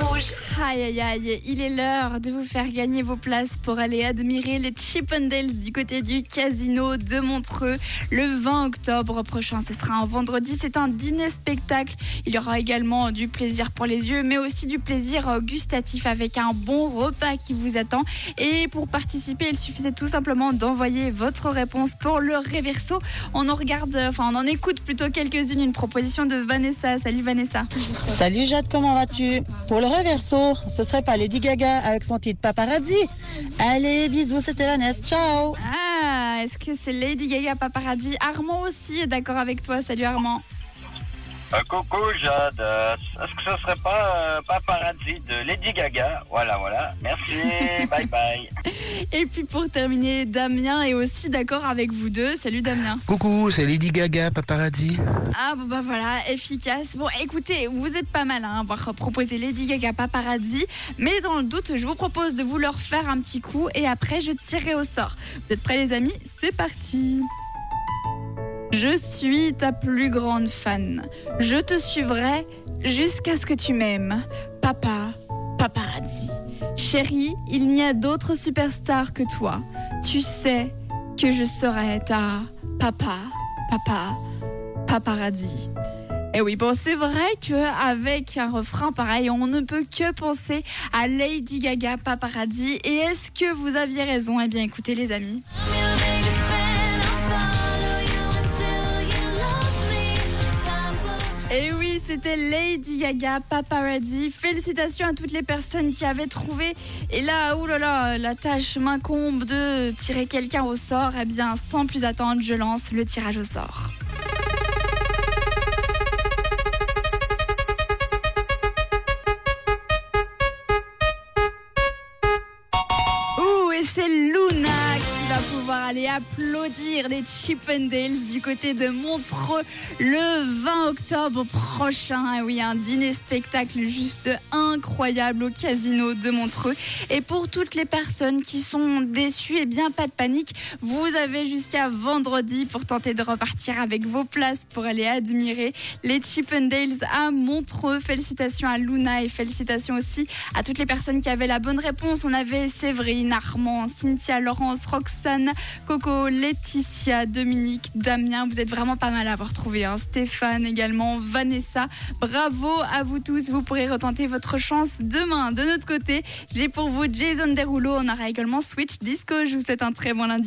Rouge. Aïe aïe aïe, il est l'heure de vous faire gagner vos places pour aller admirer les Chippendales du côté du casino de Montreux le 20 octobre prochain. Ce sera un vendredi, c'est un dîner spectacle. Il y aura également du plaisir pour les yeux, mais aussi du plaisir gustatif avec un bon repas qui vous attend. Et pour participer, il suffisait tout simplement d'envoyer votre réponse pour le Réverso. On en regarde, enfin on en écoute plutôt quelques-unes. Une proposition de Vanessa. Salut Vanessa. Salut Jade, comment vas-tu? Pour le reverso, ce serait pas Lady Gaga avec son titre Paparazzi Allez, bisous, c'était Vanessa, ciao. Ah, est-ce que c'est Lady Gaga Paparazzi Armand aussi est d'accord avec toi. Salut Armand. Euh, coucou Jade, Euh, est-ce que ce serait pas euh, Paparazzi de Lady Gaga? Voilà, voilà. Merci, bye bye. Et puis pour terminer, Damien est aussi d'accord avec vous deux. Salut Damien. Coucou, c'est Lady Gaga, paparazzi. Ah bon bah voilà, efficace. Bon écoutez, vous êtes pas mal hein, à avoir proposé Lady Gaga Paparazzi, mais dans le doute, je vous propose de vous leur faire un petit coup et après je tirerai au sort. Vous êtes prêts les amis? C'est parti Je suis ta plus grande fan. Je te suivrai jusqu'à ce que tu m'aimes. Papa, paparazzi. Chérie, il n'y a d'autre superstar que toi. Tu sais que je serai ta papa, papa, paparazzi. Et oui, bon, c'est vrai qu'avec un refrain pareil, on ne peut que penser à Lady Gaga Paparazzi. Et est-ce que vous aviez raison? Eh bien, écoutez, les amis. Et oui, c'était Lady Gaga Paparazzi. Félicitations à toutes les personnes qui avaient trouvé. Et là, oulala, la tâche m'incombe de tirer quelqu'un au sort. Eh bien, sans plus attendre, je lance le tirage au sort. Ouh, et c'est va pouvoir aller applaudir les Chippendales du côté de Montreux le 20 octobre prochain. Et oui, un dîner spectacle juste incroyable au casino de Montreux. Et pour toutes les personnes qui sont déçues, eh bien, pas de panique. Vous avez jusqu'à vendredi pour tenter de repartir avec vos places pour aller admirer les Chippendales à Montreux. Félicitations à Luna et félicitations aussi à toutes les personnes qui avaient la bonne réponse. On avait Séverine, Armand, Cynthia, Laurence, Coco, Laetitia, Dominique, Damien. Vous êtes vraiment pas mal à avoir trouvé. hein. Stéphane également, Vanessa. Bravo à vous tous. Vous pourrez retenter votre chance demain. De notre côté, j'ai pour vous Jason Derulo. On aura également Switch Disco. Je vous souhaite un très bon lundi.